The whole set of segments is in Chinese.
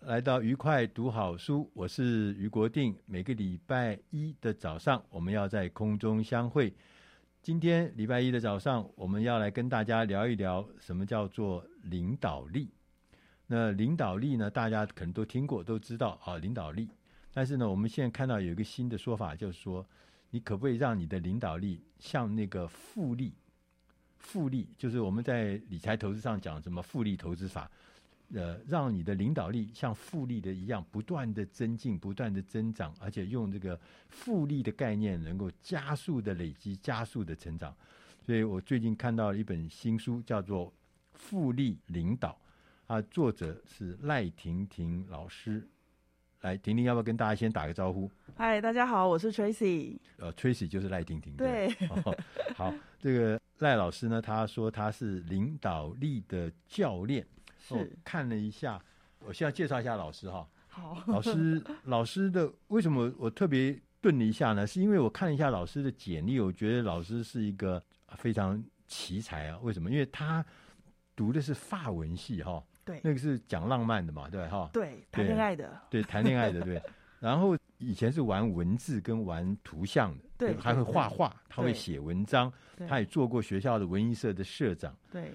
来到愉快读好书，我是于国定。每个礼拜一的早上，我们要在空中相会。今天礼拜一的早上，我们要来跟大家聊一聊什么叫做领导力。那领导力呢，大家可能都听过，都知道啊，领导力。但是呢，我们现在看到有一个新的说法，就是说，你可不可以让你的领导力像那个复利？复利就是我们在理财投资上讲什么复利投资法。呃，让你的领导力像复利的一样，不断的增进，不断的增长，而且用这个复利的概念，能够加速的累积，加速的成长。所以我最近看到一本新书，叫做《复利领导》，啊，作者是赖婷婷老师。来，婷婷要不要跟大家先打个招呼？嗨，大家好，我是 Tracy。呃，Tracy 就是赖婷婷。对，哦，好，这个赖老师呢，他说他是领导力的教练。我、哦、看了一下，我先要介绍一下老师哈。好，老师，老师的为什么我特别顿了一下呢？是因为我看了一下老师的简历，我觉得老师是一个非常奇才啊。为什么？因为他读的是法文系哈。对，那个是讲浪漫的嘛，对哈。对，谈恋爱的。对，谈恋爱的对。然后以前是玩文字跟玩图像的，对，还会画画，他会写文章，他也做过学校的文艺社的社长。对，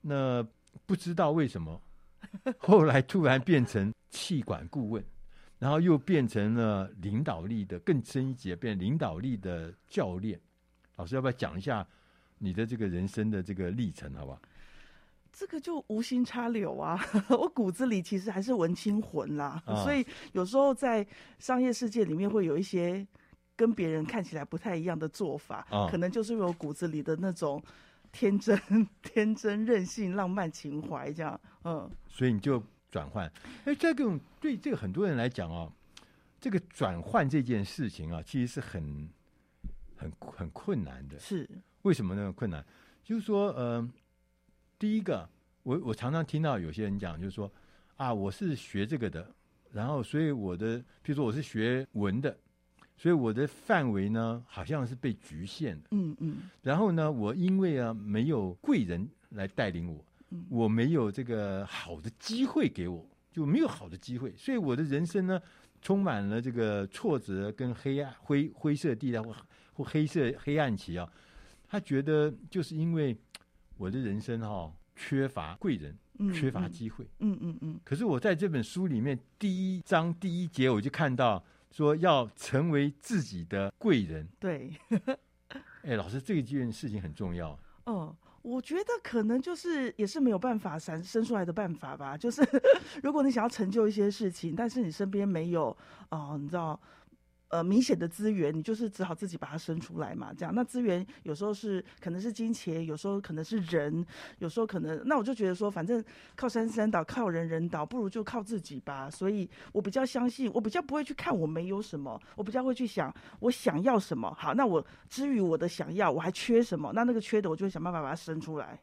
那。不知道为什么，后来突然变成气管顾问，然后又变成了领导力的更深一级，变领导力的教练。老师要不要讲一下你的这个人生的这个历程，好不好？这个就无心插柳啊，我骨子里其实还是文青魂啦，啊、所以有时候在商业世界里面会有一些跟别人看起来不太一样的做法，啊、可能就是因为我骨子里的那种。天真、天真、任性、浪漫情怀，这样，嗯，所以你就转换。哎，这个对这个很多人来讲哦，这个转换这件事情啊，其实是很、很、很困难的。是为什么呢？困难就是说，呃，第一个，我我常常听到有些人讲，就是说啊，我是学这个的，然后所以我的，比如说我是学文的。所以我的范围呢，好像是被局限的。嗯嗯。然后呢，我因为啊没有贵人来带领我，嗯、我没有这个好的机会给我，就没有好的机会。所以我的人生呢，充满了这个挫折跟黑暗、灰灰色地带或或黑色黑暗期啊。他觉得就是因为我的人生哈、哦、缺乏贵人，嗯、缺乏机会。嗯嗯嗯。可是我在这本书里面第一章第一节我就看到。说要成为自己的贵人，对。哎，老师，这件事情很重要。嗯，我觉得可能就是也是没有办法产生出来的办法吧。就是 如果你想要成就一些事情，但是你身边没有啊、呃，你知道。呃，明显的资源，你就是只好自己把它生出来嘛，这样。那资源有时候是可能是金钱，有时候可能是人，有时候可能……那我就觉得说，反正靠山山倒，靠人人倒，不如就靠自己吧。所以我比较相信，我比较不会去看我没有什么，我比较会去想我想要什么。好，那我至于我的想要，我还缺什么？那那个缺的，我就会想办法把它生出来。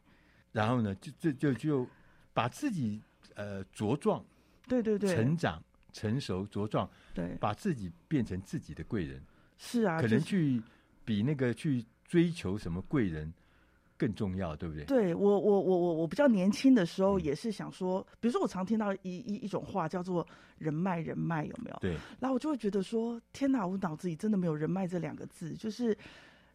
然后呢，就就就就把自己呃茁壮，对对对，成长。成熟茁壮，对，把自己变成自己的贵人，是啊，可能去比那个去追求什么贵人更重要，对不对？对我，我，我，我，我比较年轻的时候也是想说，嗯、比如说我常听到一一一种话叫做人脉，人脉有没有？对，然后我就会觉得说，天哪，我脑子里真的没有人脉这两个字，就是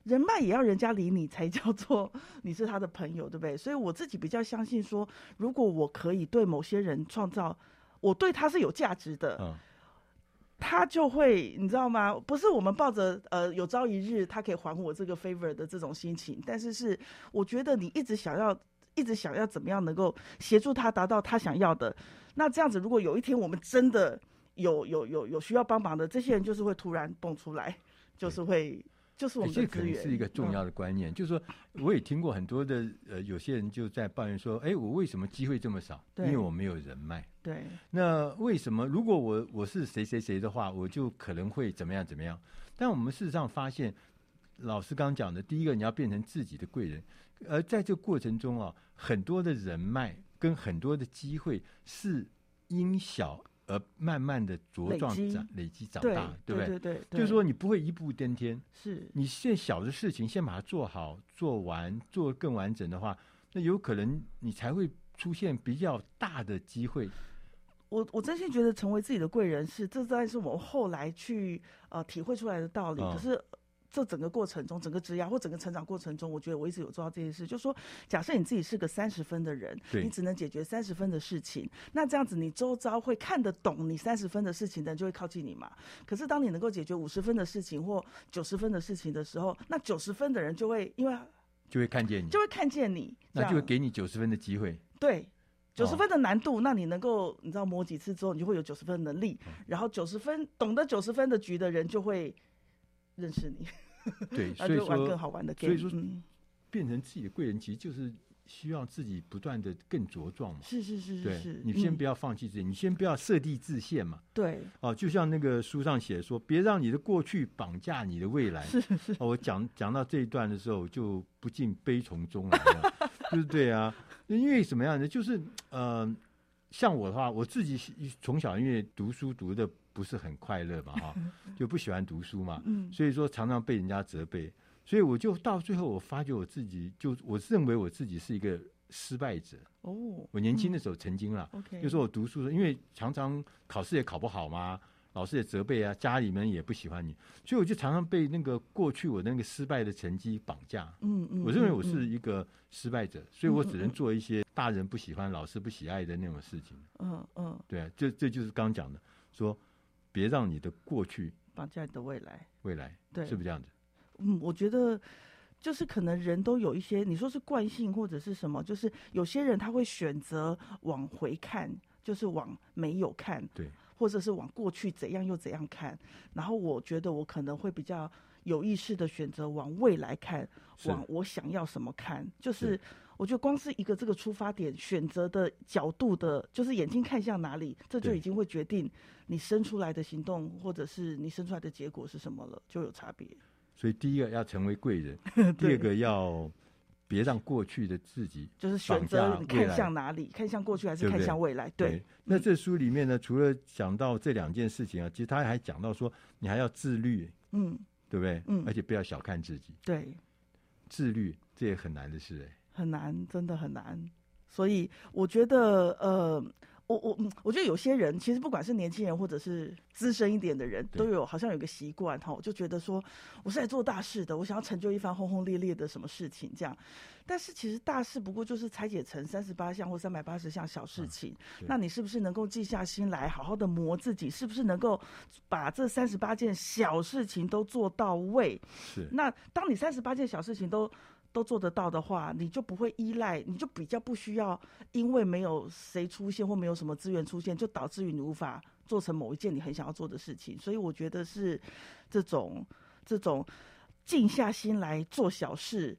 人脉也要人家理你才叫做你是他的朋友，对不对？所以我自己比较相信说，如果我可以对某些人创造，我对他是有价值的，嗯，他就会，你知道吗？不是我们抱着呃有朝一日他可以还我这个 favor 的这种心情，但是是我觉得你一直想要，一直想要怎么样能够协助他达到他想要的，那这样子，如果有一天我们真的有有有有需要帮忙的，这些人就是会突然蹦出来，就是会。就是我们的资源，这可能是一个重要的观念。嗯、就是说，我也听过很多的呃，有些人就在抱怨说：“哎，我为什么机会这么少？因为我没有人脉。”对。那为什么如果我我是谁谁谁的话，我就可能会怎么样怎么样？但我们事实上发现，老师刚讲的，第一个你要变成自己的贵人，而在这个过程中啊，很多的人脉跟很多的机会是因小。而慢慢的茁壮长累积长大，对不对？对对对，就是说你不会一步登天。是，你现在小的事情先把它做好、做完、做更完整的话，那有可能你才会出现比较大的机会。我我真心觉得成为自己的贵人是，这当然是我们后来去呃体会出来的道理。可是。这整个过程中，整个职涯或整个成长过程中，我觉得我一直有做到这件事，就是说，假设你自己是个三十分的人，你只能解决三十分的事情，那这样子你周遭会看得懂你三十分的事情的人就会靠近你嘛。可是当你能够解决五十分的事情或九十分的事情的时候，那九十分的人就会因为就会看见你，就会看见你，那就会给你九十分的机会。对，九十分的难度，哦、那你能够你知道磨几次之后，你就会有九十分的能力，嗯、然后九十分懂得九十分的局的人就会认识你。对，所以说，玩更好玩的 game，所以说，变成自己的贵人，其实就是希望自己不断的更茁壮嘛。是是是是是，你先不要放弃自己，嗯、你先不要设地自限嘛。对，哦，就像那个书上写说，别让你的过去绑架你的未来。是是。哦，我讲讲到这一段的时候，就不禁悲从中来了，就是对啊，因为什么样呢？就是嗯、呃，像我的话，我自己从小因为读书读的。不是很快乐嘛，哈，就不喜欢读书嘛，所以说常常被人家责备，所以我就到最后，我发觉我自己就我认为我自己是一个失败者。哦，我年轻的时候曾经啦，就说我读书的，因为常常考试也考不好嘛，老师也责备啊，家里面也不喜欢你，所以我就常常被那个过去我那个失败的成绩绑架。嗯嗯，我认为我是一个失败者，所以我只能做一些大人不喜欢、老师不喜爱的那种事情。嗯嗯，对啊，这这就是刚讲的说。别让你的过去绑架你的未来。未来，对，是不是这样子？嗯，我觉得就是可能人都有一些，你说是惯性或者是什么，就是有些人他会选择往回看，就是往没有看，对，或者是往过去怎样又怎样看。然后我觉得我可能会比较有意识的选择往未来看，往我想要什么看，就是。我觉得光是一个这个出发点选择的角度的，就是眼睛看向哪里，这就已经会决定你生出来的行动，或者是你生出来的结果是什么了，就有差别。所以第一个要成为贵人，第二个要别让过去的自己就是选择你看向哪里，看向过去还是看向未来？对，对。那这书里面呢，除了讲到这两件事情啊，其实他还讲到说，你还要自律，嗯，对不对？嗯，而且不要小看自己。对，自律这也很难的事哎。很难，真的很难。所以我觉得，呃，我我嗯，我觉得有些人其实不管是年轻人或者是资深一点的人，都有好像有个习惯哈，我就觉得说我是来做大事的，我想要成就一番轰轰烈烈的什么事情这样。但是其实大事不过就是拆解成三十八项或三百八十项小事情，啊，那你是不是能够静下心来，好好的磨自己？是不是能够把这三十八件小事情都做到位？是。那当你三十八件小事情都都做得到的话，你就不会依赖，你就比较不需要，因为没有谁出现或没有什么资源出现，就导致于你无法做成某一件你很想要做的事情。所以我觉得是这种这种静下心来做小事，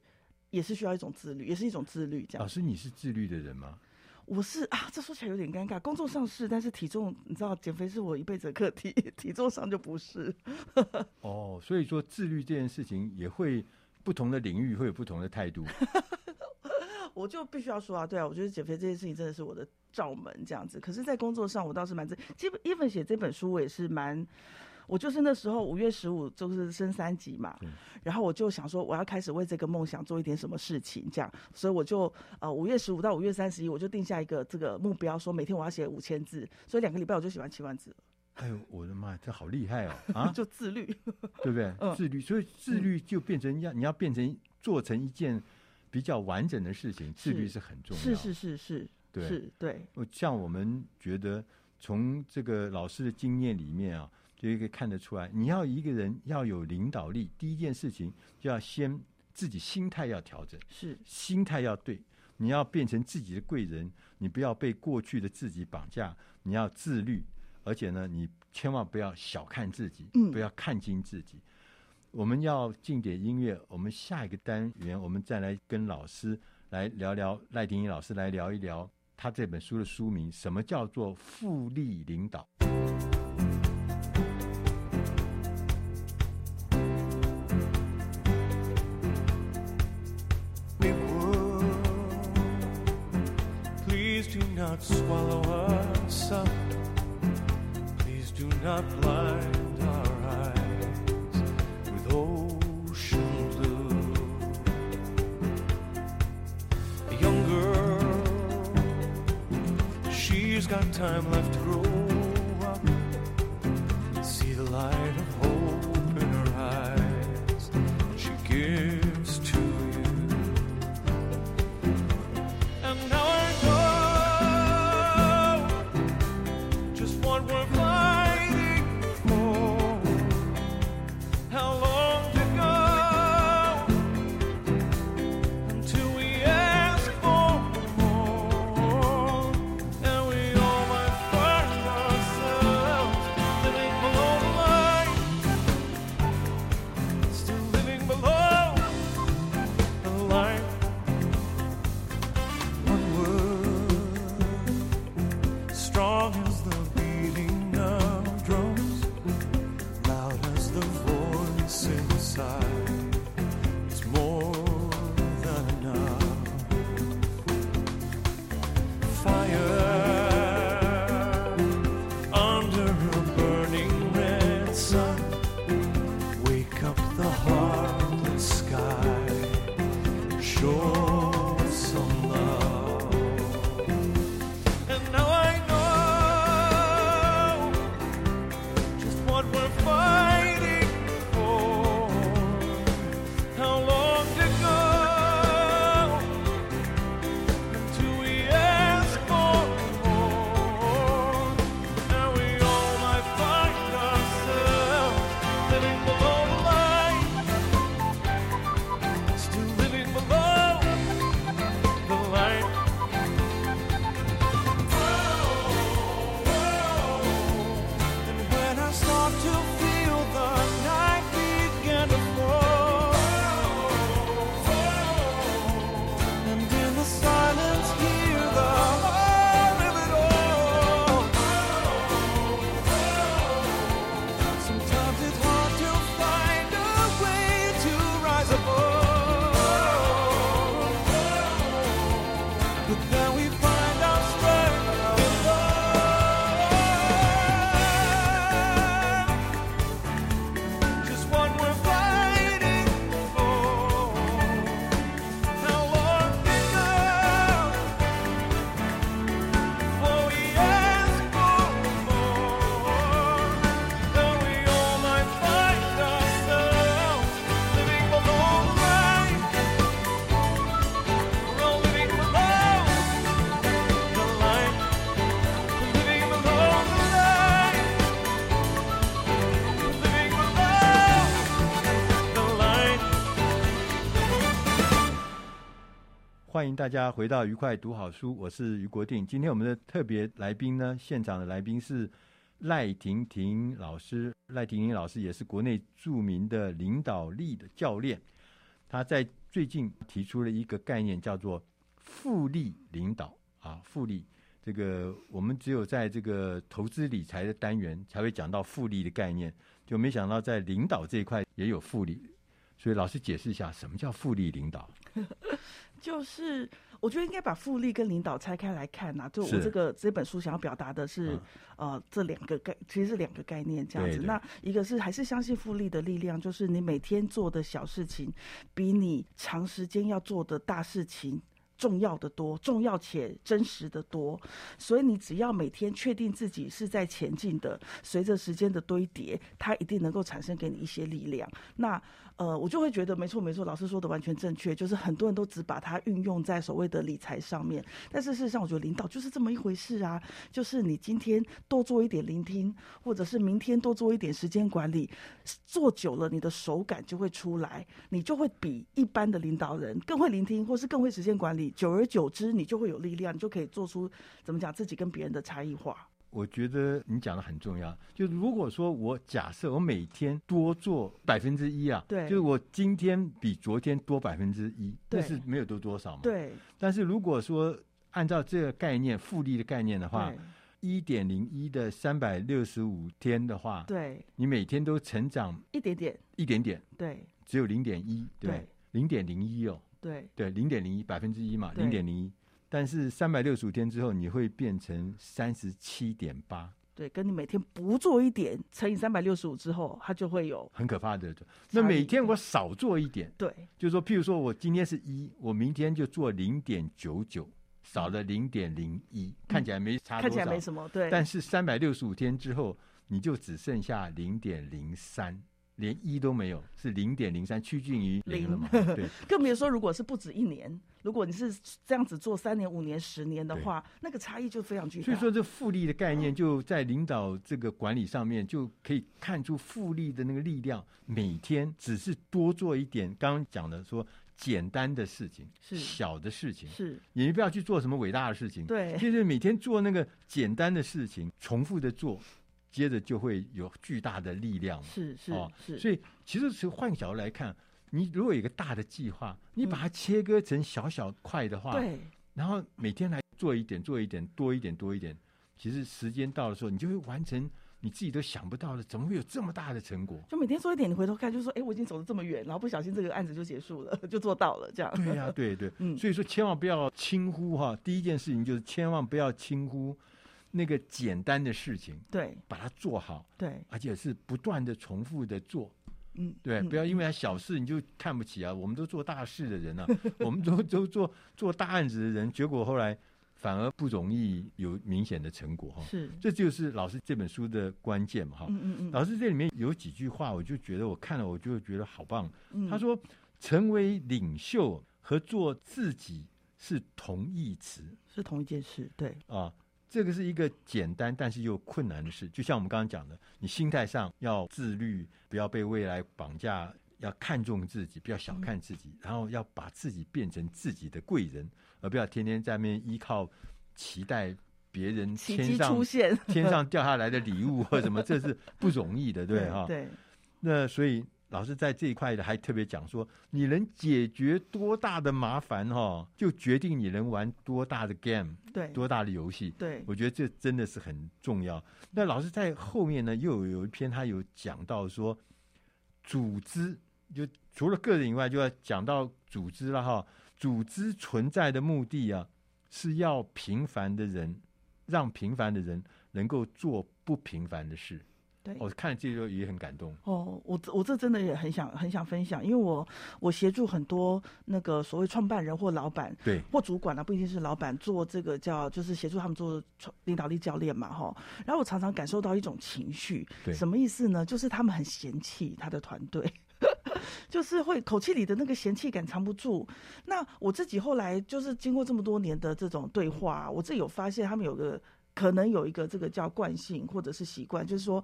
也是需要一种自律，也是一种自律。这样。老师，你是自律的人吗？我是啊，这说起来有点尴尬。工作上是，但是体重，你知道，减肥是我一辈子的课题，体重上就不是。哦，所以说自律这件事情也会。不同的领域会有不同的态度，我就必须要说啊，对啊，我觉得减肥这件事情真的是我的罩门这样子。可是，在工作上，我倒是蛮自。基本 even 写这本书，我也是蛮，我就是那时候五月十五就是升三级嘛，然后我就想说，我要开始为这个梦想做一点什么事情，这样，所以我就呃五月十五到五月三十一，我就定下一个这个目标，说每天我要写五千字，所以两个礼拜我就写完七万字。哎呦，我的妈，这好厉害哦！啊，就自律，对不对？嗯、自律，所以自律就变成要、嗯、你要变成做成一件比较完整的事情，自律是很重要。是是是是，对是，对。像我们觉得，从这个老师的经验里面啊，就可以看得出来，你要一个人要有领导力，第一件事情就要先自己心态要调整，是心态要对，你要变成自己的贵人，你不要被过去的自己绑架，你要自律。而且呢，你千万不要小看自己，嗯，不要看轻自己。我们要进点音乐，我们下一个单元，我们再来跟老师来聊聊，赖婷颖老师来聊一聊他这本书的书名，什么叫做复利领导？do not blind our eyes with ocean blue. A young girl, she's got time left to grow up, see the light. 大家回到愉快读好书，我是于国定。今天我们的特别来宾呢，现场的来宾是赖婷婷老师。赖婷婷老师也是国内著名的领导力的教练。他在最近提出了一个概念，叫做复利领导啊，复利。这个我们只有在这个投资理财的单元才会讲到复利的概念，就没想到在领导这一块也有复利。所以老师解释一下，什么叫复利领导？就是我觉得应该把复利跟领导拆开来看呐、啊。就我这个这本书想要表达的是，嗯、呃，这两个概其实是两个概念这样子。对对，那一个是还是相信复利的力量，就是你每天做的小事情，比你长时间要做的大事情重要的多，重要且真实的多。所以你只要每天确定自己是在前进的，随着时间的堆叠，它一定能够产生给你一些力量。那呃，我就会觉得没错没错，老师说的完全正确，就是很多人都只把它运用在所谓的理财上面，但是事实上，我觉得领导就是这么一回事啊，就是你今天多做一点聆听，或者是明天多做一点时间管理，做久了你的手感就会出来，你就会比一般的领导人更会聆听，或是更会时间管理，久而久之，你就会有力量，你就可以做出怎么讲自己跟别人的差异化。我觉得你讲的很重要。就如果说我假设我每天多做百分之一啊，对，就是我今天比昨天多百分之一，对，那是没有多多少嘛。对。但是如果说按照这个概念复利的概念的话，一点零一的三百六十五天的话，对，你每天都成长一点点，一点点，对，只有零点一，对，零点零一哦，对，对，零点零一百分之一嘛，零点零一。但是三百六十五天之后，你会变成三十七点八。对，跟你每天不做一点乘以三百六十五之后，它就会有很可怕的。那每天我少做一点，对，就是说，譬如说我今天是一，我明天就做零点九九，少了零点零一，看起来没差多少，看起来没什么，对。但是三百六十五天之后，你就只剩下零点零三。连一都没有，是零点零三，趋近于零了嘛？对，更别说如果是不止一年，如果你是这样子做三年、五年、十年的话，那个差异就非常巨大。所以说，这复利的概念就在领导这个管理上面，就可以看出复利的那个力量。每天只是多做一点，刚刚讲的说简单的事情，是小的事情，是你不要去做什么伟大的事情，对，就是每天做那个简单的事情，重复的做。接着就会有巨大的力量，是是哦，是。所以其实从换个角度来看，你如果有一个大的计划，你把它切割成小小块的话，对，然后每天来做一点，做一点，多一点，多一点。其实时间到的时候，你就会完成你自己都想不到的，怎么会有这么大的成果？就每天做一点，你回头看，就说，哎，我已经走了这么远，然后不小心这个案子就结束了，就做到了，这样。对呀、啊，对对，嗯。所以说，千万不要轻忽哈。第一件事情就是千万不要轻忽。那个简单的事情，对，把它做好，对，而且是不断的重复的做，嗯，对，嗯、不要因为它小事你就看不起啊。我们都做大事的人啊，我们都都做做大案子的人，结果后来反而不容易有明显的成果哈。是，这就是老师这本书的关键嘛哈。嗯嗯嗯。老师这里面有几句话，我就觉得我看了我就觉得好棒。嗯、他说，成为领袖和做自己是同义词，是同一件事，对啊。这个是一个简单但是又困难的事，就像我们刚刚讲的，你心态上要自律，不要被未来绑架，要看重自己，不要小看自己，嗯、然后要把自己变成自己的贵人，而不要天天在那边依靠期待别人天上出现 天上 掉下来的礼物或什么，这是不容易的，对哈？对，那所以。老师在这一块的还特别讲说，你能解决多大的麻烦哈，就决定你能玩多大的 game，对，多大的游戏。对，我觉得这真的是很重要。那老师在后面呢，又有一篇他有讲到说，组织就除了个人以外，就要讲到组织了哈。组织存在的目的啊，是要平凡的人，让平凡的人能够做不平凡的事。对，我看了这个也很感动。哦，我我这真的也很想很想分享，因为我我协助很多那个所谓创办人或老板，对，或主管啊，不一定是老板，做这个叫就是协助他们做领导力教练嘛，哈。然后我常常感受到一种情绪，对，什么意思呢？就是他们很嫌弃他的团队，就是会口气里的那个嫌弃感藏不住。那我自己后来就是经过这么多年的这种对话，我自己有发现他们有个。可能有一个这个叫惯性或者是习惯，就是说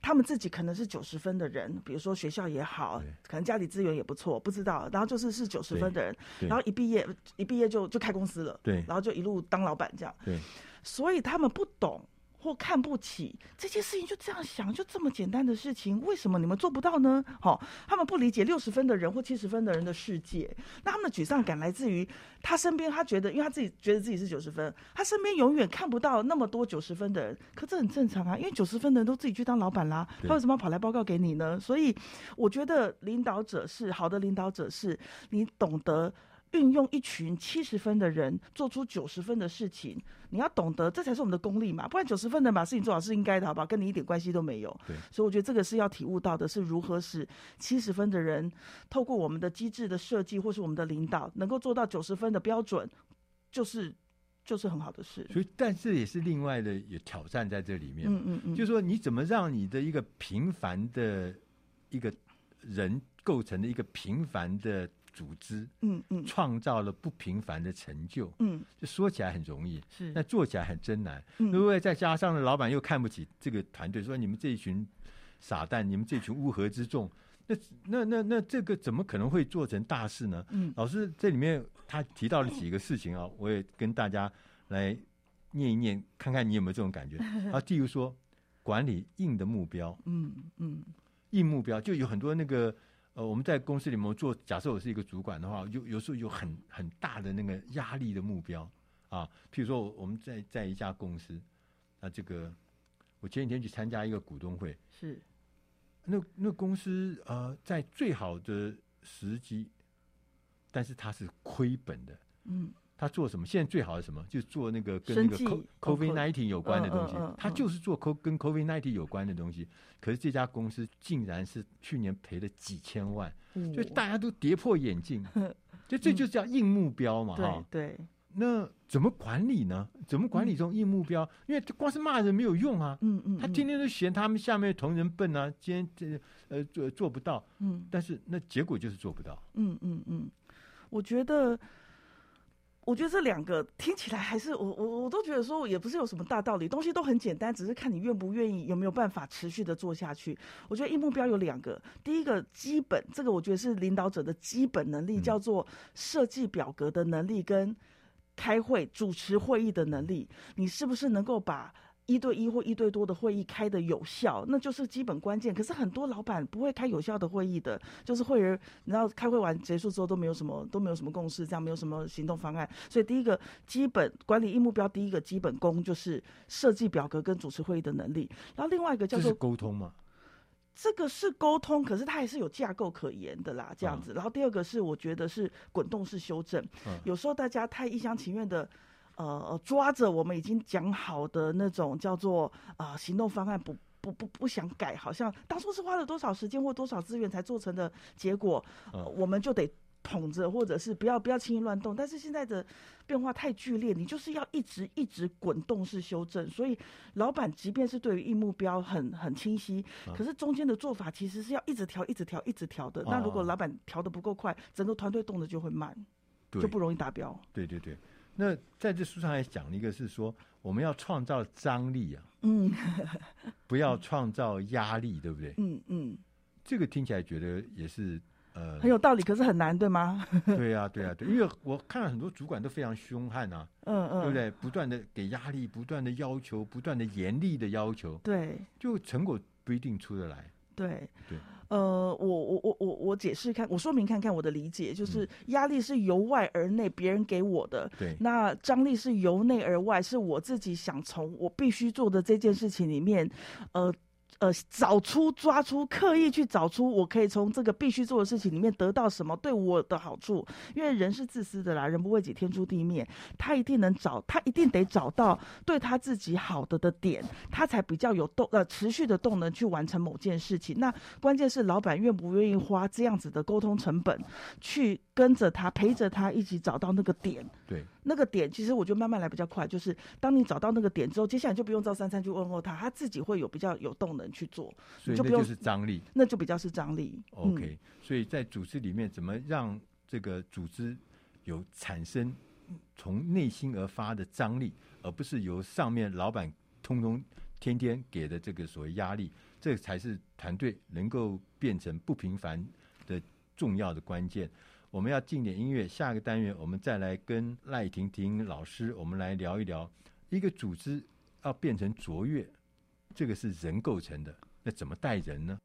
他们自己可能是九十分的人，比如说学校也好，可能家里资源也不错，不知道，然后就是是九十分的人，然后一毕业一毕业就就开公司了，对，然后就一路当老板这样，对，所以他们不懂。或看不起这件事情，就这样想，就这么简单的事情，为什么你们做不到呢？好，他们不理解六十分的人或七十分的人的世界，那他们的沮丧感来自于他身边，他觉得，因为他自己觉得自己是九十分，他身边永远看不到那么多九十分的人，可这很正常啊，因为九十分的人都自己去当老板啦，他为什么要跑来报告给你呢？所以我觉得领导者是好的，领导者是你懂得。运用一群七十分的人做出九十分的事情，你要懂得，这才是我们的功力嘛。不然九十分的把事情做好是应该的，好不好？跟你一点关系都没有。对，所以我觉得这个是要体悟到的，是如何使七十分的人透过我们的机制的设计，或是我们的领导，能够做到九十分的标准。就是就是很好的事。所以，但是也是另外的有挑战在这里面。嗯嗯嗯，就是说你怎么让你的一个平凡的一个人构成的一个平凡的组织，嗯嗯，创造了不平凡的成就。嗯，就说起来很容易，是，那做起来很真难。嗯，如果再加上老板又看不起这个团队，说你们这一群傻蛋，你们这群乌合之众。那那那那这个怎么可能会做成大事呢？嗯，老师这里面他提到了几个事情啊，我也跟大家来念一念，看看你有没有这种感觉 啊。例如说，管理硬的目标，嗯嗯，硬目标就有很多那个呃，我们在公司里面做，假设我是一个主管的话，有有时候有很很大的那个压力的目标啊。譬如说，我们在在一家公司，那，这个我前几天去参加一个股东会，是。那那公司呃，在最好的时机，但是它是亏本的。嗯，他做什么？现在最好的什么？就是做那个跟那个 COVID nineteen 有关的东西。他就是做 co 跟 COVID nineteen 有关的东西。可是这家公司竟然是去年赔了几千万，所以大家都跌破眼镜。就这就叫硬目标嘛，哈。对。那怎么管理呢？怎么管理这种硬目标？嗯、因为光是骂人没有用啊。嗯嗯，嗯。他天天都嫌他们下面的同仁笨啊，今天这呃做做不到。嗯。但是那结果就是做不到。嗯嗯嗯，我觉得，我觉得这两个听起来还是我我我都觉得说也不是有什么大道理，东西都很简单，只是看你愿不愿意，有没有办法持续的做下去。我觉得一目标有两个，第一个基本，这个我觉得是领导者的基本能力，叫做设计表格的能力跟。开会、主持会议的能力，你是不是能够把一对一或一对多的会议开的有效？那就是基本关键。可是很多老板不会开有效的会议的，就是会员，然后开会完结束之后都没有什么，都没有什么共识，这样没有什么行动方案。所以第一个基本管理一目标，第一个基本功就是设计表格跟主持会议的能力。然后另外一个叫做沟通嘛。这个是沟通，可是它还是有架构可言的啦，这样子。然后第二个是，我觉得是滚动式修正。有时候大家太一厢情愿的，呃，抓着我们已经讲好的那种叫做啊、呃、行动方案不不不不想改，好像当初是花了多少时间或多少资源才做成的结果，呃、我们就得。捧着，或者是不要不要轻易乱动，但是现在的变化太剧烈，你就是要一直一直滚动式修正。所以，老板即便是对于硬目标很很清晰，可是中间的做法其实是要一直调、一直调、一直调的。那如果老板调的不够快，整个团队动的就会慢，就不容易达标。对对对。那在这书上还讲了一个，是说我们要创造张力啊，嗯，不要创造压力，对不对？嗯嗯。这个听起来觉得也是。呃，很有道理，可是很难，对吗？对呀、啊，对呀、啊，对，因为我看了很多主管都非常凶悍啊，嗯嗯，对不对？不断的给压力，不断的要求，不断的严厉的要求，对，就成果不一定出得来。对对，呃，我我我我我解释看，我说明看看我的理解，就是压力是由外而内，别人给我的，对、嗯，那张力是由内而外，是我自己想从我必须做的这件事情里面，呃。呃，找出、抓出、刻意去找出，我可以从这个必须做的事情里面得到什么对我的好处。因为人是自私的啦，人不为己，天诛地灭。他一定能找，他一定得找到对他自己好的的点，他才比较有动呃持续的动能去完成某件事情。那关键是老板愿不愿意花这样子的沟通成本，去跟着他陪着他一起找到那个点。对。那个点其实我觉得慢慢来比较快，就是当你找到那个点之后，接下来就不用照三餐去问候他，他自己会有比较有动能去做，所以那就是张力，那就比较是张力。OK，、嗯、所以在组织里面怎么让这个组织有产生从内心而发的张力，而不是由上面老板通通天天给的这个所谓压力，这才是团队能够变成不平凡的重要的关键。我们要进点音乐，下个单元我们再来跟赖婷婷老师，我们来聊一聊一个组织要变成卓越，这个是人构成的，那怎么带人呢？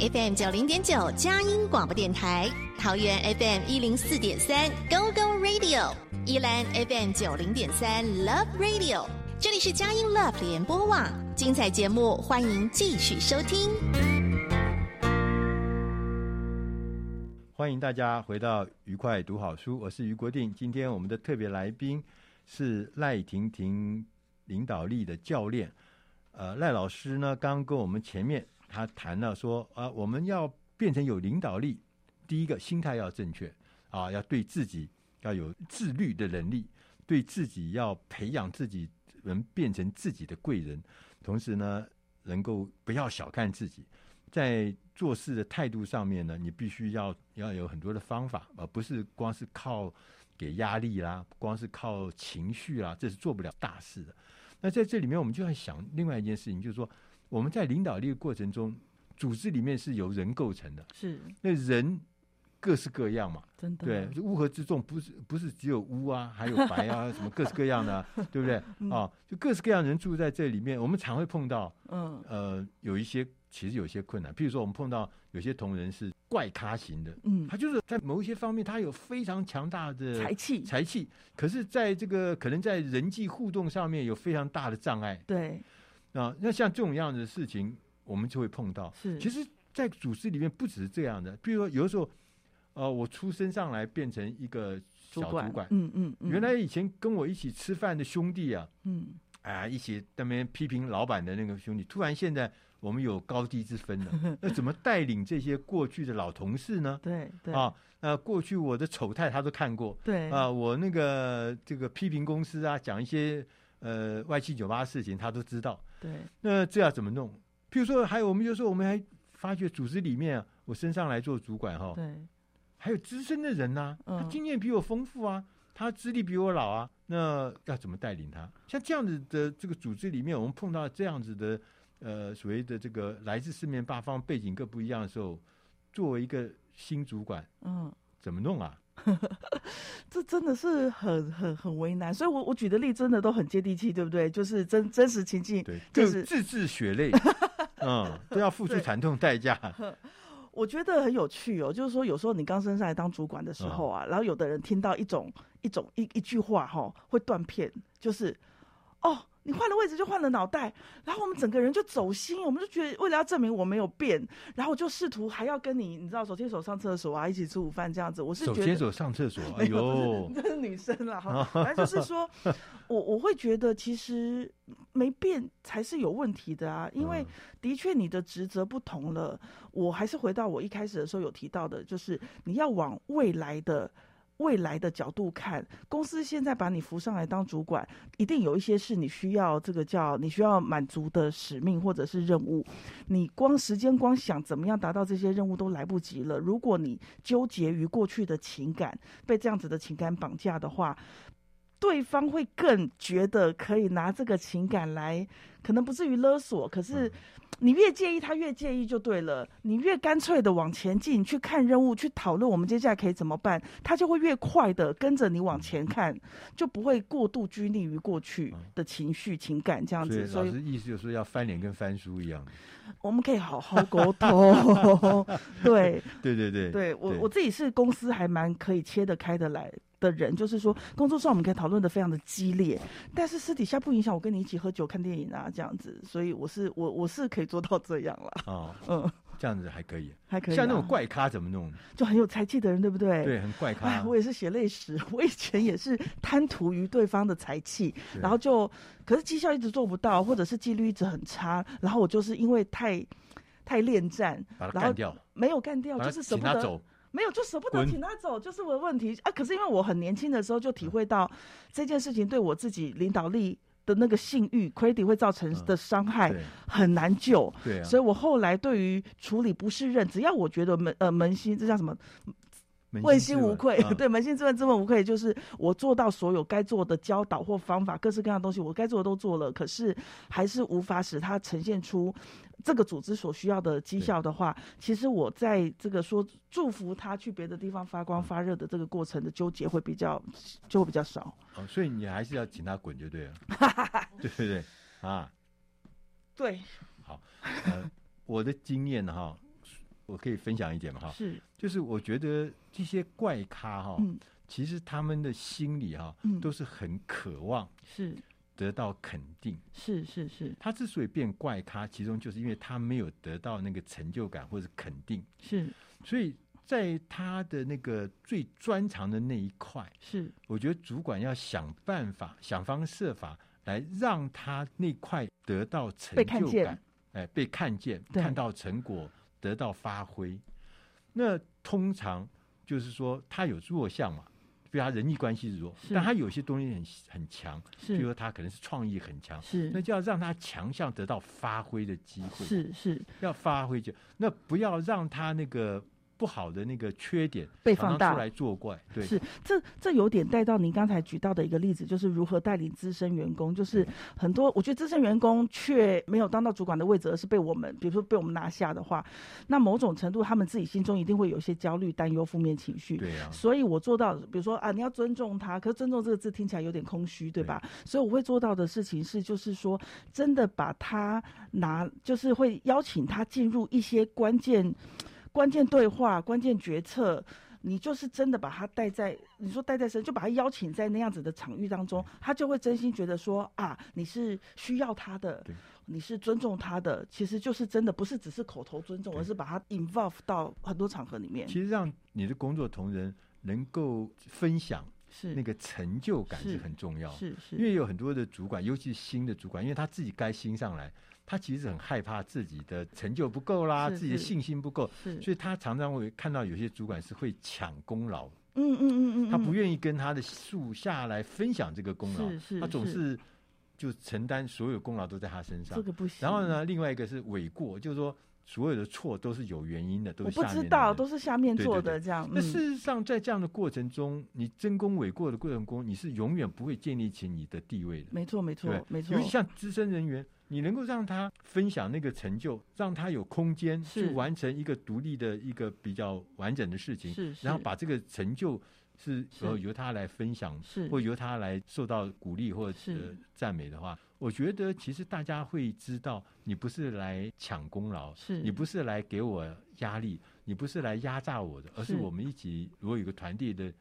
FM 九零点九佳音广播电台，桃园 FM 一零四点三 Go Go Radio，宜兰 FM 九零点三 Love Radio，这里是佳音 Love 联播网，精彩节目欢迎继续收听。欢迎大家回到愉快读好书，我是于国定。今天我们的特别来宾是赖婷婷领导力的教练。呃，赖老师呢，刚跟我们前面他谈了说啊、我们要变成有领导力，第一个心态要正确啊，要对自己要有自律的能力，对自己要培养自己能变成自己的贵人，同时呢，能够不要小看自己，在做事的态度上面呢，你必须要要有很多的方法，而不是光是靠给压力啦，光是靠情绪啦，这是做不了大事的。那在这里面，我们就要想另外一件事情，就是说我们在领导力的过程中，组织里面是由人构成的，是。那人各式各样嘛，真的。对，乌合之众不是不是只有乌啊，还有白啊，什么各式各样的、啊，对不对？嗯、啊，就各式各样人住在这里面，我们常会碰到，嗯。呃，有一些其实有些困难，譬如说我们碰到有些同仁是怪咖型的，嗯，他就是在某一些方面他有非常强大的才气，才气，可是在这个可能在人际互动上面有非常大的障碍，对，啊，那像这种样子的事情，我们就会碰到。是，其实，在组织里面不只是这样的，比如说有的时候。呃，我出生上来变成一个小主管，嗯嗯，嗯，原来以前跟我一起吃饭的兄弟啊，嗯，啊，一起在那边批评老板的那个兄弟，突然现在我们有高低之分了，那怎么带领这些过去的老同事呢？对对啊，那过去我的丑态他都看过，对啊，我那个这个批评公司啊，讲一些呃歪七扭八的事情，他都知道，对，那这要怎么弄？譬如说，还有我们就说，我们还发觉组织里面啊，我升上来做主管哈，对。还有资深的人呐、啊，他经验比我丰富啊，他资历比我老啊，那要怎么带领他？像这样子的这个组织里面，我们碰到这样子的呃所谓的这个来自四面八方、背景各不一样的时候，作为一个新主管，嗯，怎么弄啊？这真的是很很很为难。所以我我举的例真的都很接地气，对不对？就是真真实情境，对，就是字字血泪，嗯，都要付出惨痛代价。我觉得很有趣哦，就是说有时候你刚升上来当主管的时候啊，然后有的人听到一种一种一一句话哈，会断片，就是哦。你换了位置就换了脑袋，然后我们整个人就走心，我们就觉得为了要证明我没有变，然后我就试图还要跟你，你知道手牵手上厕所啊，一起吃午饭这样子。我是手牵手上厕所，哎呦，这是女生了哈。反正就是说，我我会觉得其实没变才是有问题的啊，因为的确你的职责不同了。我还是回到我一开始的时候有提到的，就是你要往未来的。未来的角度看，公司现在把你扶上来当主管，一定有一些是你需要这个叫你需要满足的使命或者是任务。你光时间光想怎么样达到这些任务都来不及了。如果你纠结于过去的情感，被这样子的情感绑架的话，对方会更觉得可以拿这个情感来，可能不至于勒索，可是。你越介意，他越介意就对了。你越干脆的往前进，去看任务，去讨论我们接下来可以怎么办，他就会越快的跟着你往前看，就不会过度拘泥于过去的情绪、情感这样子。所以老师意思就是说，要翻脸跟翻书一样。我们可以好好沟通。对 对对对，对我我自己是公司还蛮可以切得开的来的人，就是说工作上我们可以讨论的非常的激烈，但是私底下不影响我跟你一起喝酒看电影啊这样子，所以我是我我是可以做到这样了。哦，嗯，这样子还可以，还可以。像那种怪咖怎么弄？就很有才气的人，对不对？对，很怪咖。哎，我也是血泪史，我以前也是贪图于对方的才气，然后就可是绩效一直做不到，或者是纪律一直很差，然后我就是因为太太恋战，把他干掉，没有干掉，就是舍不得。没有，就舍不得请他走，就是我的问题啊。可是因为我很年轻的时候就体会到这件事情对我自己领导力的那个信誉 credit 会造成的伤害很难救。所以我后来对于处理不适任，只要我觉得门呃门心，这叫什么？问心无愧，啊、对，扪心自问，自问无愧，就是我做到所有该做的教导或方法，各式各样的东西，我该做的都做了，可是还是无法使它呈现出这个组织所需要的绩效的话，其实我在这个说祝福他去别的地方发光发热的这个过程的纠结会比较就会比较少。哦，所以你还是要请他滚就对了，对不对？啊，对，好，呃，我的经验哈。我可以分享一点嘛哈，是，就是我觉得这些怪咖哈，嗯，其实他们的心里哈，嗯，都是很渴望是得到肯定，是是是，他之所以变怪咖，其中就是因为他没有得到那个成就感或者肯定，是，所以在他的那个最专长的那一块，是，我觉得主管要想办法、想方设法来让他那块得到成就感。哎，被看见，看到成果，得到发挥。那通常就是说，他有弱项嘛，比如他人际关系是。弱，但他有些东西很很强，比如说他可能是创意很强，是那就要让他强项得到发挥的机会，是是。要发挥就那不要让他那个。不好的那个缺点被放大出来作怪，对，是这这有点带到您刚才举到的一个例子，就是如何带领资深员工。就是很多我觉得资深员工却没有当到主管的位置，而是被我们，比如说被我们拿下的话，那某种程度他们自己心中一定会有一些焦虑、担忧、负面情绪。对啊，所以我做到，比如说啊，你要尊重他，可是尊重这个字听起来有点空虚，对吧？对，所以我会做到的事情是，就是说真的把他拿，就是会邀请他进入一些关键。关键对话、关键决策，你就是真的把他带在，你说带在身，就把他邀请在那样子的场域当中，他就会真心觉得说啊，你是需要他的，你是尊重他的，其实就是真的不是只是口头尊重，而是把他 involve 到很多场合里面。其实让你的工作同仁能够分享，是那个成就感是很重要，是是，是，因为有很多的主管，尤其是新的主管，因为他自己该新上来。他其实很害怕自己的成就不够啦，自己的信心不够，所以他常常会看到有些主管是会抢功劳。嗯嗯嗯嗯，他不愿意跟他的属下来分享这个功劳，他总是就承担所有功劳都在他身上。这个不行。然后呢，另外一个是诿过，就是说所有的错都是有原因的，都是下面的。我不知道，都是下面做的这样。那事实上，在这样的过程中，你争功诿过的过程中，你是永远不会建立起你的地位的。没错，没错，没错。尤其像资深人员。你能够让他分享那个成就，让他有空间去完成一个独立的一个比较完整的事情，是是然后把这个成就是由由他来分享，是或由他来受到鼓励或者赞美的话，我觉得其实大家会知道，你不是来抢功劳，是你不是来给我压力，你不是来压榨我的，而是我们一起如果有个团队的。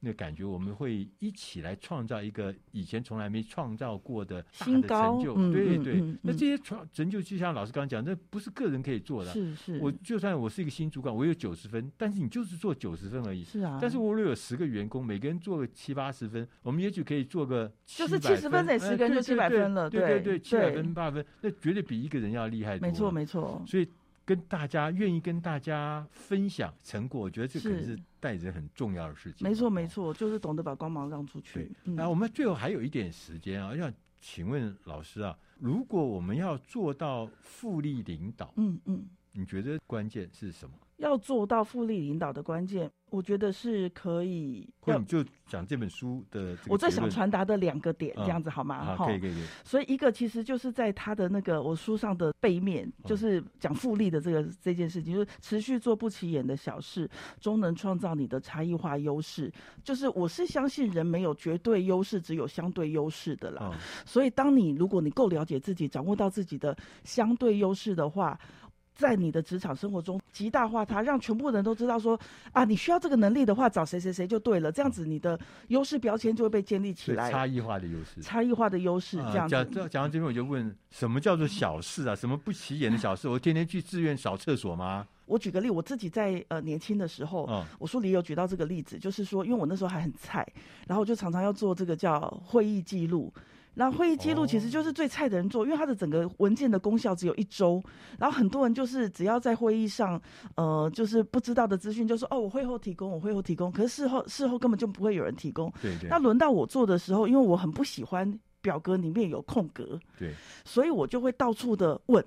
那感觉，我们会一起来创造一个以前从来没创造过的大的成就。嗯、对对、嗯嗯，那这些创成就，就像老师刚刚讲，那不是个人可以做的。是是，我就算我是一个新主管，我有九十分，但是你就是做九十分而已。是啊。但是我如果有十个员工，每个人做个七八十分，我们也许可以做个就是七十分，得十个人就七百分了。对对对，七百分八分，那绝对比一个人要厉害多。没错没错。所以。跟大家愿意跟大家分享成果，我觉得这可能是带着很重要的事情。没错，没错，就是懂得把光芒让出去。那、嗯、我们最后还有一点时间啊，要请问老师啊，如果我们要做到复利领导，嗯嗯，你觉得关键是什么？要做到复利领导的关键，我觉得是可以。或者你就讲这本书的，我最想传达的两个点，嗯、这样子好吗？好，可以可以可以。所以一个其实就是在他的那个我书上的背面，就是讲复利的这个这件事情，就是持续做不起眼的小事，终能创造你的差异化优势。就是我是相信人没有绝对优势，只有相对优势的啦。嗯、所以当你如果你够了解自己，掌握到自己的相对优势的话。在你的职场生活中极大化它，让全部人都知道说啊，你需要这个能力的话，找谁谁谁就对了。这样子你的优势标签就会被建立起来。差异化的优势，差异化的优势，这样子。讲讲到这边，我就问，什么叫做小事啊？什么不起眼的小事？我天天去自愿扫厕所吗？我举个例，我自己在呃年轻的时候，嗯，我书里有举到这个例子，就是说，因为我那时候还很菜，然后我就常常要做这个叫会议记录。然后会议记录其实就是最菜的人做，因为它的整个文件的功效只有一周。然后很多人就是只要在会议上，呃，就是不知道的资讯，就说哦，我会后提供，我会后提供。可是事后事后根本就不会有人提供。对对。那轮到我做的时候，因为我很不喜欢表格里面有空格，对，所以我就会到处的问。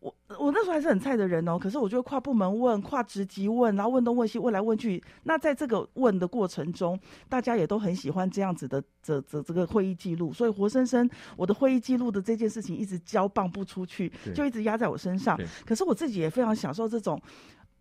我我那时候还是很菜的人哦，可是我就跨部门问、跨职级问，然后问东问西，问来问去。那在这个问的过程中，大家也都很喜欢这样子的这这这个会议记录，所以活生生我的会议记录的这件事情一直交棒不出去，就一直压在我身上。可是我自己也非常享受这种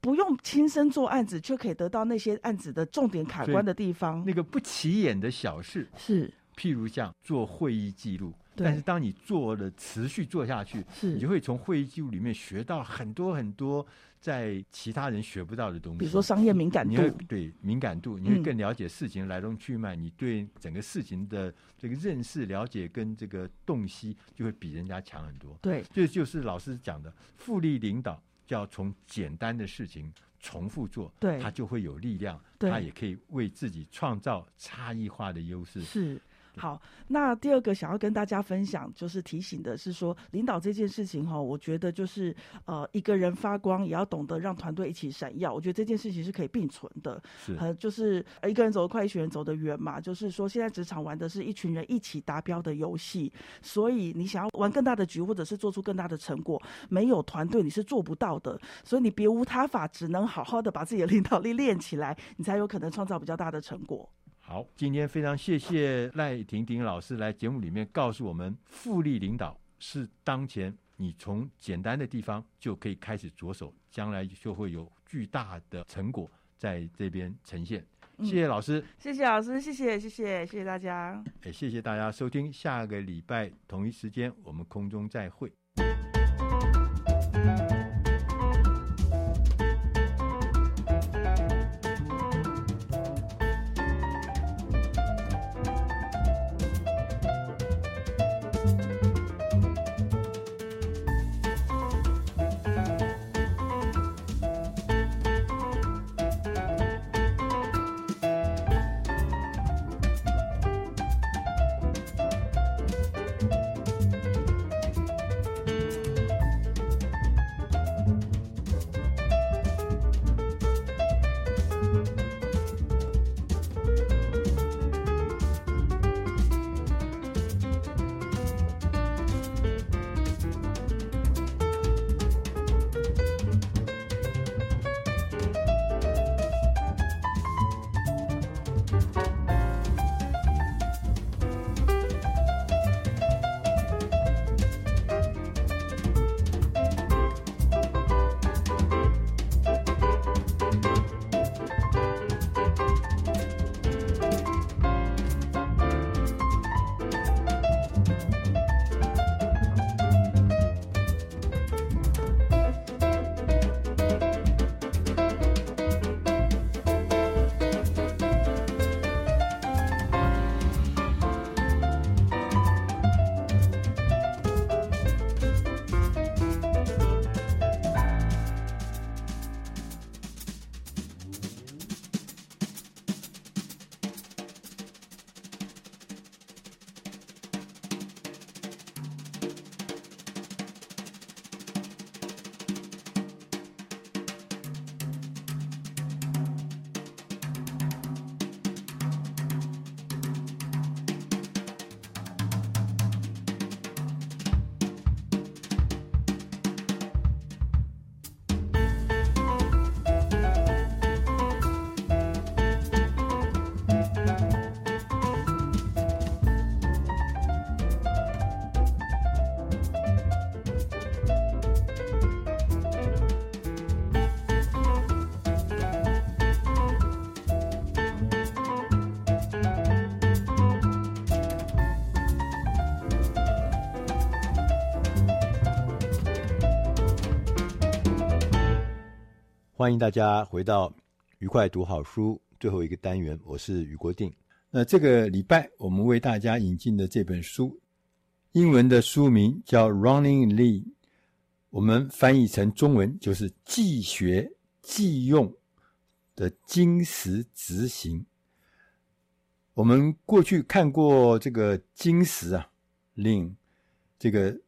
不用亲身做案子，却可以得到那些案子的重点卡关的地方。那个不起眼的小事，是譬如像做会议记录。但是当你做了持续做下去，是你就会从会议记录里面学到很多很多在其他人学不到的东西。比如说商业敏感度，你会对敏感度，你会更了解事情来龙去脉，嗯、你对整个事情的这个认识、了解跟这个洞悉，就会比人家强很多。对，这就是老师讲的复利领导，就要从简单的事情重复做，对，他就会有力量，对他也可以为自己创造差异化的优势。是。好，那第二个想要跟大家分享，就是提醒的是说，领导这件事情哈，我觉得就是呃，一个人发光，也要懂得让团队一起闪耀。我觉得这件事情是可以并存的，是，呃，就是一个人走得快，一群人走得远嘛。就是说，现在职场玩的是一群人一起达标的游戏，所以你想要玩更大的局，或者是做出更大的成果，没有团队你是做不到的。所以你别无他法，只能好好的把自己的领导力练起来，你才有可能创造比较大的成果。好，今天非常谢谢赖婷婷老师来节目里面告诉我们，复利领导是当前你从简单的地方就可以开始着手，将来就会有巨大的成果在这边呈现。谢谢老师，嗯、谢谢老师，谢谢谢谢谢谢大家。哎，谢谢大家收听，下个礼拜同一时间我们空中再会。欢迎大家回到愉快读好书最后一个单元，我是余国定。那这个礼拜我们为大家引进的这本书，英文的书名叫《Running Lean》，我们翻译成中文就是“既学既用”的精实执行。我们过去看过这个精实啊，Lean，这个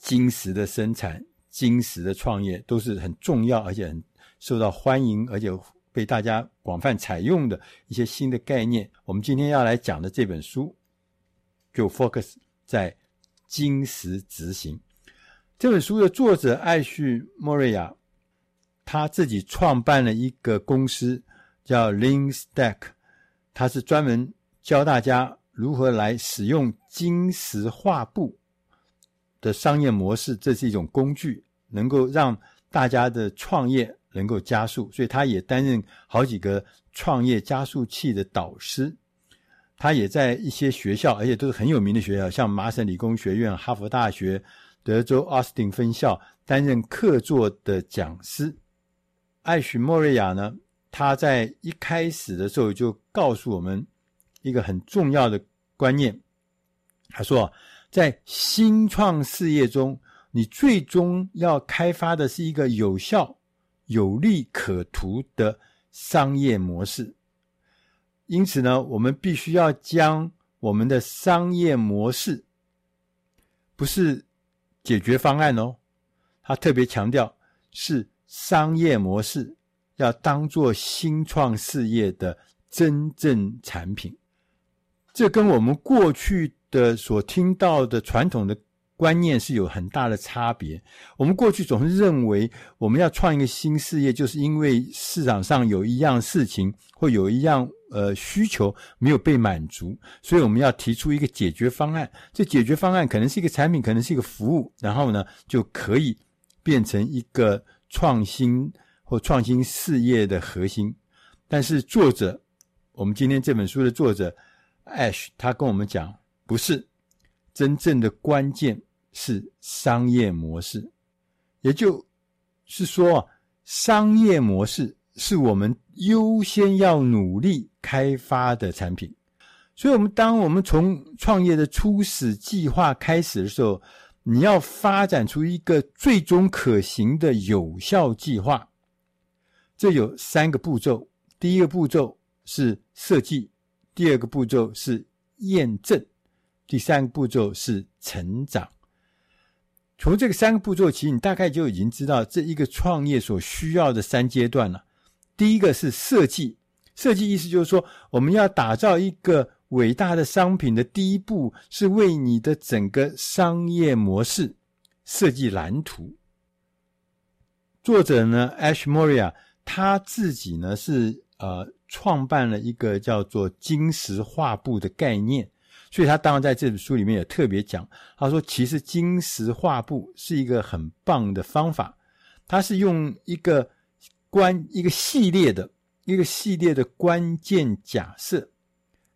精实的生产、精实的创业都是很重要，而且很。受到欢迎，而且被大家广泛采用的一些新的概念，我们今天要来讲的这本书，就 focus 在金石执行。这本书的作者艾旭莫瑞亚，他自己创办了一个公司叫 Lean Stack，他是专门教大家如何来使用金石画布的商业模式，这是一种工具，能够让大家的创业。能够加速，所以他也担任好几个创业加速器的导师。他也在一些学校，而且都是很有名的学校，像麻省理工学院、哈佛大学、德州奥斯汀分校担任客座的讲师。艾许·莫瑞亚呢，他在一开始的时候就告诉我们一个很重要的观念，他说，在新创事业中，你最终要开发的是一个有效、有利可图的商业模式。因此呢，我们必须要将我们的商业模式，不是解决方案哦，他特别强调是商业模式，要当做新创事业的真正产品。这跟我们过去的所听到的传统的观念是有很大的差别。我们过去总是认为，我们要创一个新事业，就是因为市场上有一样事情或有一样。呃，需求没有被满足，所以我们要提出一个解决方案。这解决方案可能是一个产品，可能是一个服务，然后呢，就可以变成一个创新或创新事业的核心。但是作者，我们今天这本书的作者 Ash，他跟我们讲，不是，真正的关键是商业模式，也就是说，商业模式。是我们优先要努力开发的产品，所以，我们当我们从创业的初始计划开始的时候，你要发展出一个最终可行的有效计划。这有三个步骤：第一个步骤是设计，第二个步骤是验证，第三个步骤是成长。从这个三个步骤起，你大概就已经知道这一个创业所需要的三阶段了。第一个是设计，设计意思就是说，我们要打造一个伟大的商品的第一步，是为你的整个商业模式设计蓝图。作者呢，Ashmoria，他自己呢是呃创办了一个叫做金石画布的概念，所以他当然在这本书里面也特别讲，他说其实金石画布是一个很棒的方法，它是用一个。关一个系列的一个系列的关键假设，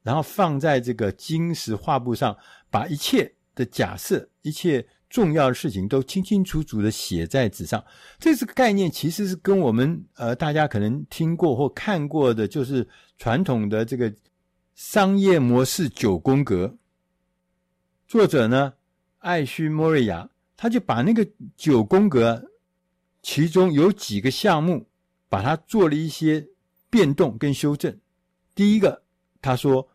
然后放在这个金石画布上，把一切的假设、一切重要的事情都清清楚楚的写在纸上。这这个概念其实是跟我们呃大家可能听过或看过的，就是传统的这个商业模式九宫格。作者呢，艾须莫瑞亚，他就把那个九宫格其中有几个项目。把它做了一些变动跟修正。第一个，他说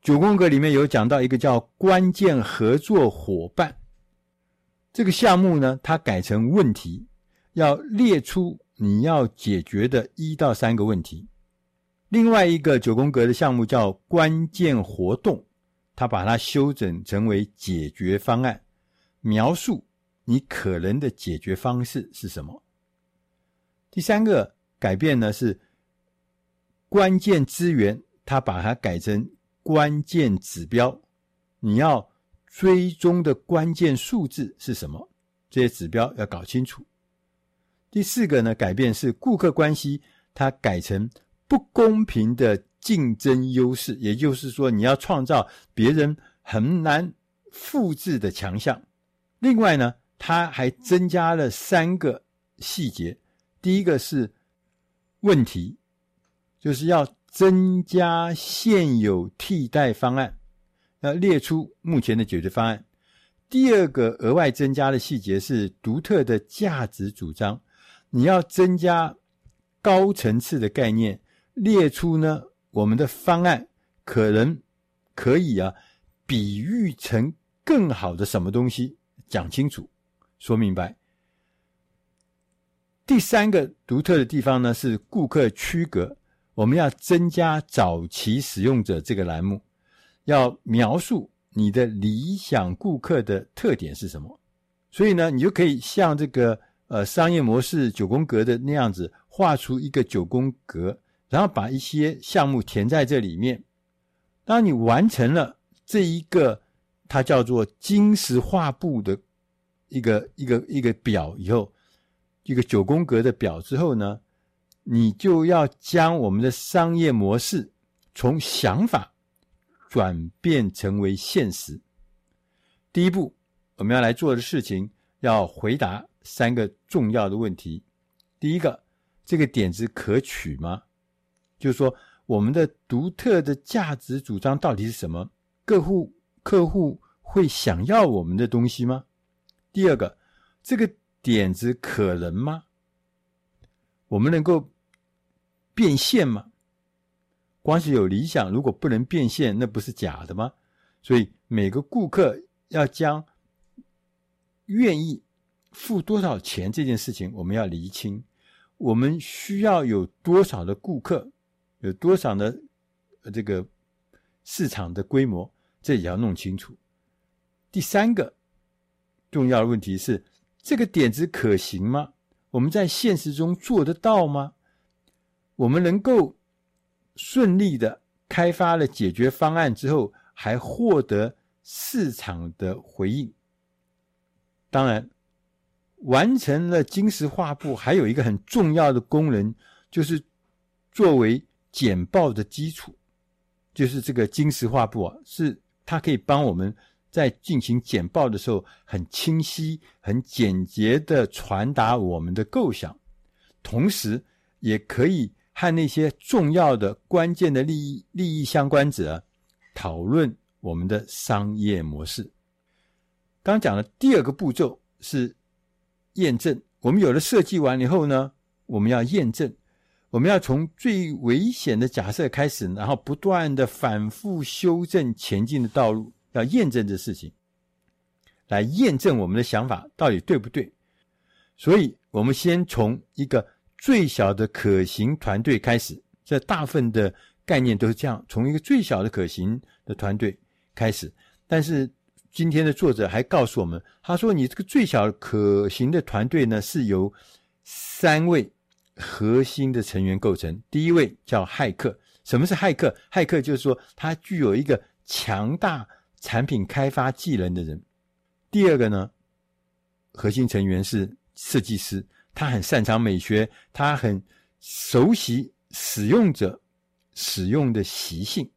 九宫格里面有讲到一个叫关键合作伙伴这个项目呢，他改成问题，要列出你要解决的一到三个问题。另外一个九宫格的项目叫关键活动，他把它修整成为解决方案，描述你可能的解决方式是什么。第三个改变呢是关键资源，他把它改成关键指标，你要追踪的关键数字是什么？这些指标要搞清楚。第四个呢改变是顾客关系，它改成不公平的竞争优势，也就是说你要创造别人很难复制的强项。另外呢，它还增加了三个细节。第一个是问题，就是要增加现有替代方案，要列出目前的解决方案。第二个额外增加的细节是独特的价值主张，你要增加高层次的概念，列出呢我们的方案可能可以啊比喻成更好的什么东西，讲清楚，说明白。第三个独特的地方呢，是顾客区隔。我们要增加早期使用者这个栏目，要描述你的理想顾客的特点是什么。所以呢，你就可以像这个呃商业模式九宫格的那样子，画出一个九宫格，然后把一些项目填在这里面。当你完成了这一个，它叫做金石画布的一个一个一个表以后。一个九宫格的表之后呢，你就要将我们的商业模式从想法转变成为现实。第一步，我们要来做的事情，要回答三个重要的问题。第一个，这个点子可取吗？就是说，我们的独特的价值主张到底是什么？客户客户会想要我们的东西吗？第二个，这个点子可能吗？我们能够变现吗？光是有理想，如果不能变现，那不是假的吗？所以每个顾客要将愿意付多少钱这件事情，我们要厘清。我们需要有多少的顾客，有多少的这个市场的规模，这也要弄清楚。第三个重要的问题是：这个点子可行吗？我们在现实中做得到吗？我们能够顺利的开发了解决方案之后，还获得市场的回应？当然。完成了金石画布，还有一个很重要的功能，就是作为简报的基础，就是这个金石画布啊，是它可以帮我们在进行简报的时候，很清晰、很简洁的传达我们的构想，同时也可以和那些重要的、关键的利益利益相关者讨论我们的商业模式。刚讲的第二个步骤是。验证，我们有了设计完以后呢，我们要验证，我们要从最危险的假设开始，然后不断的反复修正前进的道路，要验证这事情，来验证我们的想法到底对不对。所以，我们先从一个最小的可行团队开始，这大部分的概念都是这样，从一个最小的可行的团队开始，但是。今天的作者还告诉我们，他说：“你这个最小可行的团队呢，是由三位核心的成员构成。第一位叫骇客。什么是骇客？骇客就是说他具有一个强大产品开发技能的人。第二个呢，核心成员是设计师，他很擅长美学，他很熟悉使用者使用的习性。”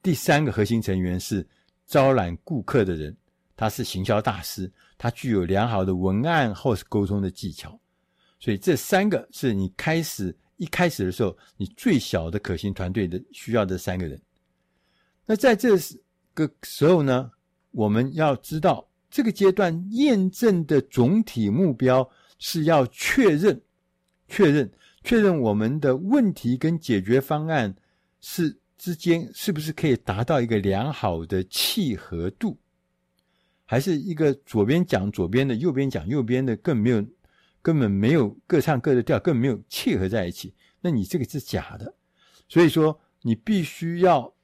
第三个核心成员是招揽顾客的人，他是行销大师，他具有良好的文案或是沟通的技巧，所以这三个是你开始一开始的时候，你最小的可行团队的需要的三个人。那在这个时候呢，我们要知道这个阶段验证的总体目标是要确认、确认、确认我们的问题跟解决方案是。之间是不是可以达到一个良好的契合度？还是一个左边讲左边的，右边讲右边的，更没有，根本没有各唱各的调，更没有契合在一起。那你这个是假的。所以说，你必须要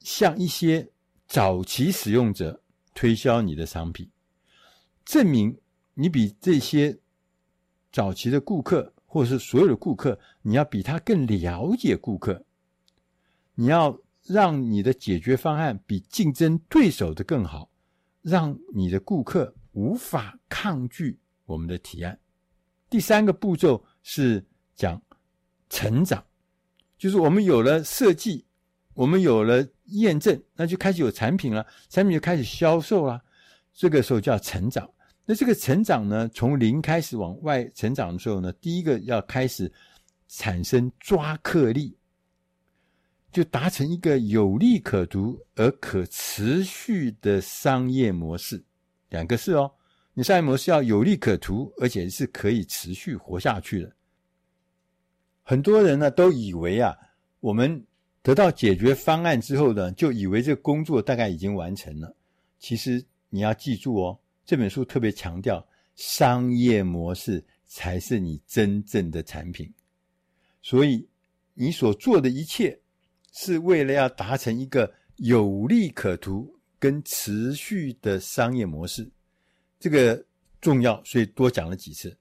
向一些早期使用者推销你的商品，证明你比这些早期的顾客，或者是所有的顾客，你要比他更了解顾客。你要让你的解决方案比竞争对手的更好，让你的顾客无法抗拒我们的提案。第三个步骤是讲成长，就是我们有了设计，我们有了验证，那就开始有产品了，产品就开始销售了。这个时候叫成长。那这个成长呢，从零开始往外成长的时候呢，第一个要开始产生抓客力。就达成一个有利可图而可持续的商业模式，两个是哦。你商业模式要有利可图，而且是可以持续活下去的。很多人呢都以为啊，我们得到解决方案之后呢，就以为这个工作大概已经完成了。其实你要记住哦，这本书特别强调，商业模式才是你真正的产品。所以你所做的一切。是为了要达成一个有利可图跟持续的商业模式，这个重要，所以多讲了几次。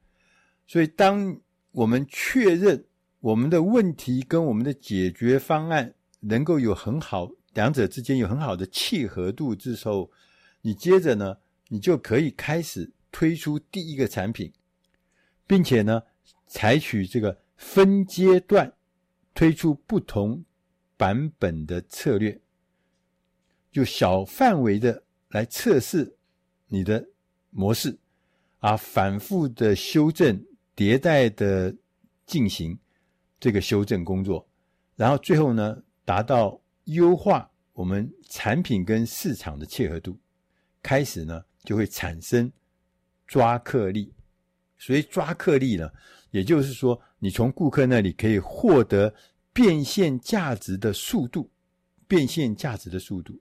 所以，当我们确认我们的问题跟我们的解决方案能够有很好，两者之间有很好的契合度之后，你接着呢，你就可以开始推出第一个产品，并且呢，采取这个分阶段推出不同。版本的策略，就小范围的来测试你的模式，啊，反复的修正、迭代的进行这个修正工作，然后最后呢，达到优化我们产品跟市场的契合度，开始呢就会产生抓客力。所以抓客力呢，也就是说，你从顾客那里可以获得变现价值的速度，变现价值的速度，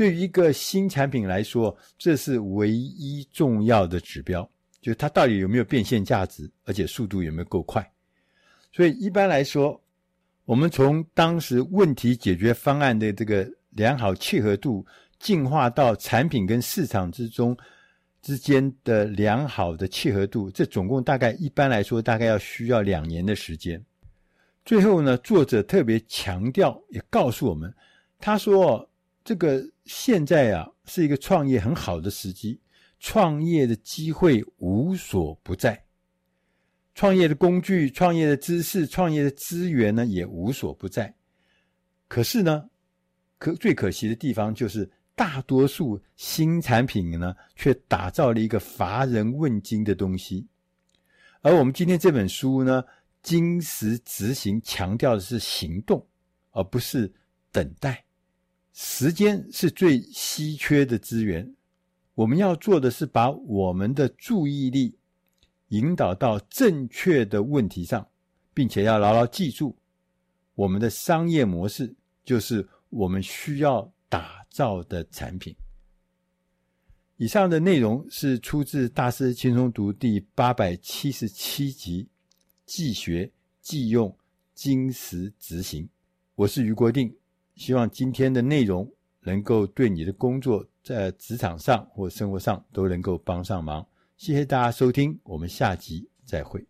对于一个新产品来说，这是唯一重要的指标，就是它到底有没有变现价值，而且速度有没有够快。所以一般来说，我们从当时问题解决方案的这个良好契合度，进化到产品跟市场之中。之间的良好的契合度，这总共大概一般来说大概要需要两年的时间。最后呢，作者特别强调，也告诉我们，他说这个现在啊是一个创业很好的时机，创业的机会无所不在，创业的工具、创业的知识、创业的资源呢也无所不在。可是呢，可最可惜的地方就是。大多数新产品呢，却打造了一个乏人问津的东西。而我们今天这本书呢，金石执行，强调的是行动，而不是等待。时间是最稀缺的资源，我们要做的是把我们的注意力引导到正确的问题上，并且要牢牢记住，我们的商业模式就是我们需要打造的产品。以上的内容是出自《大师轻松读》第八百七十七集，既学既用，精实执行。我是于国定，希望今天的内容能够对你的工作在职场上或生活上都能够帮上忙。谢谢大家收听，我们下集再会。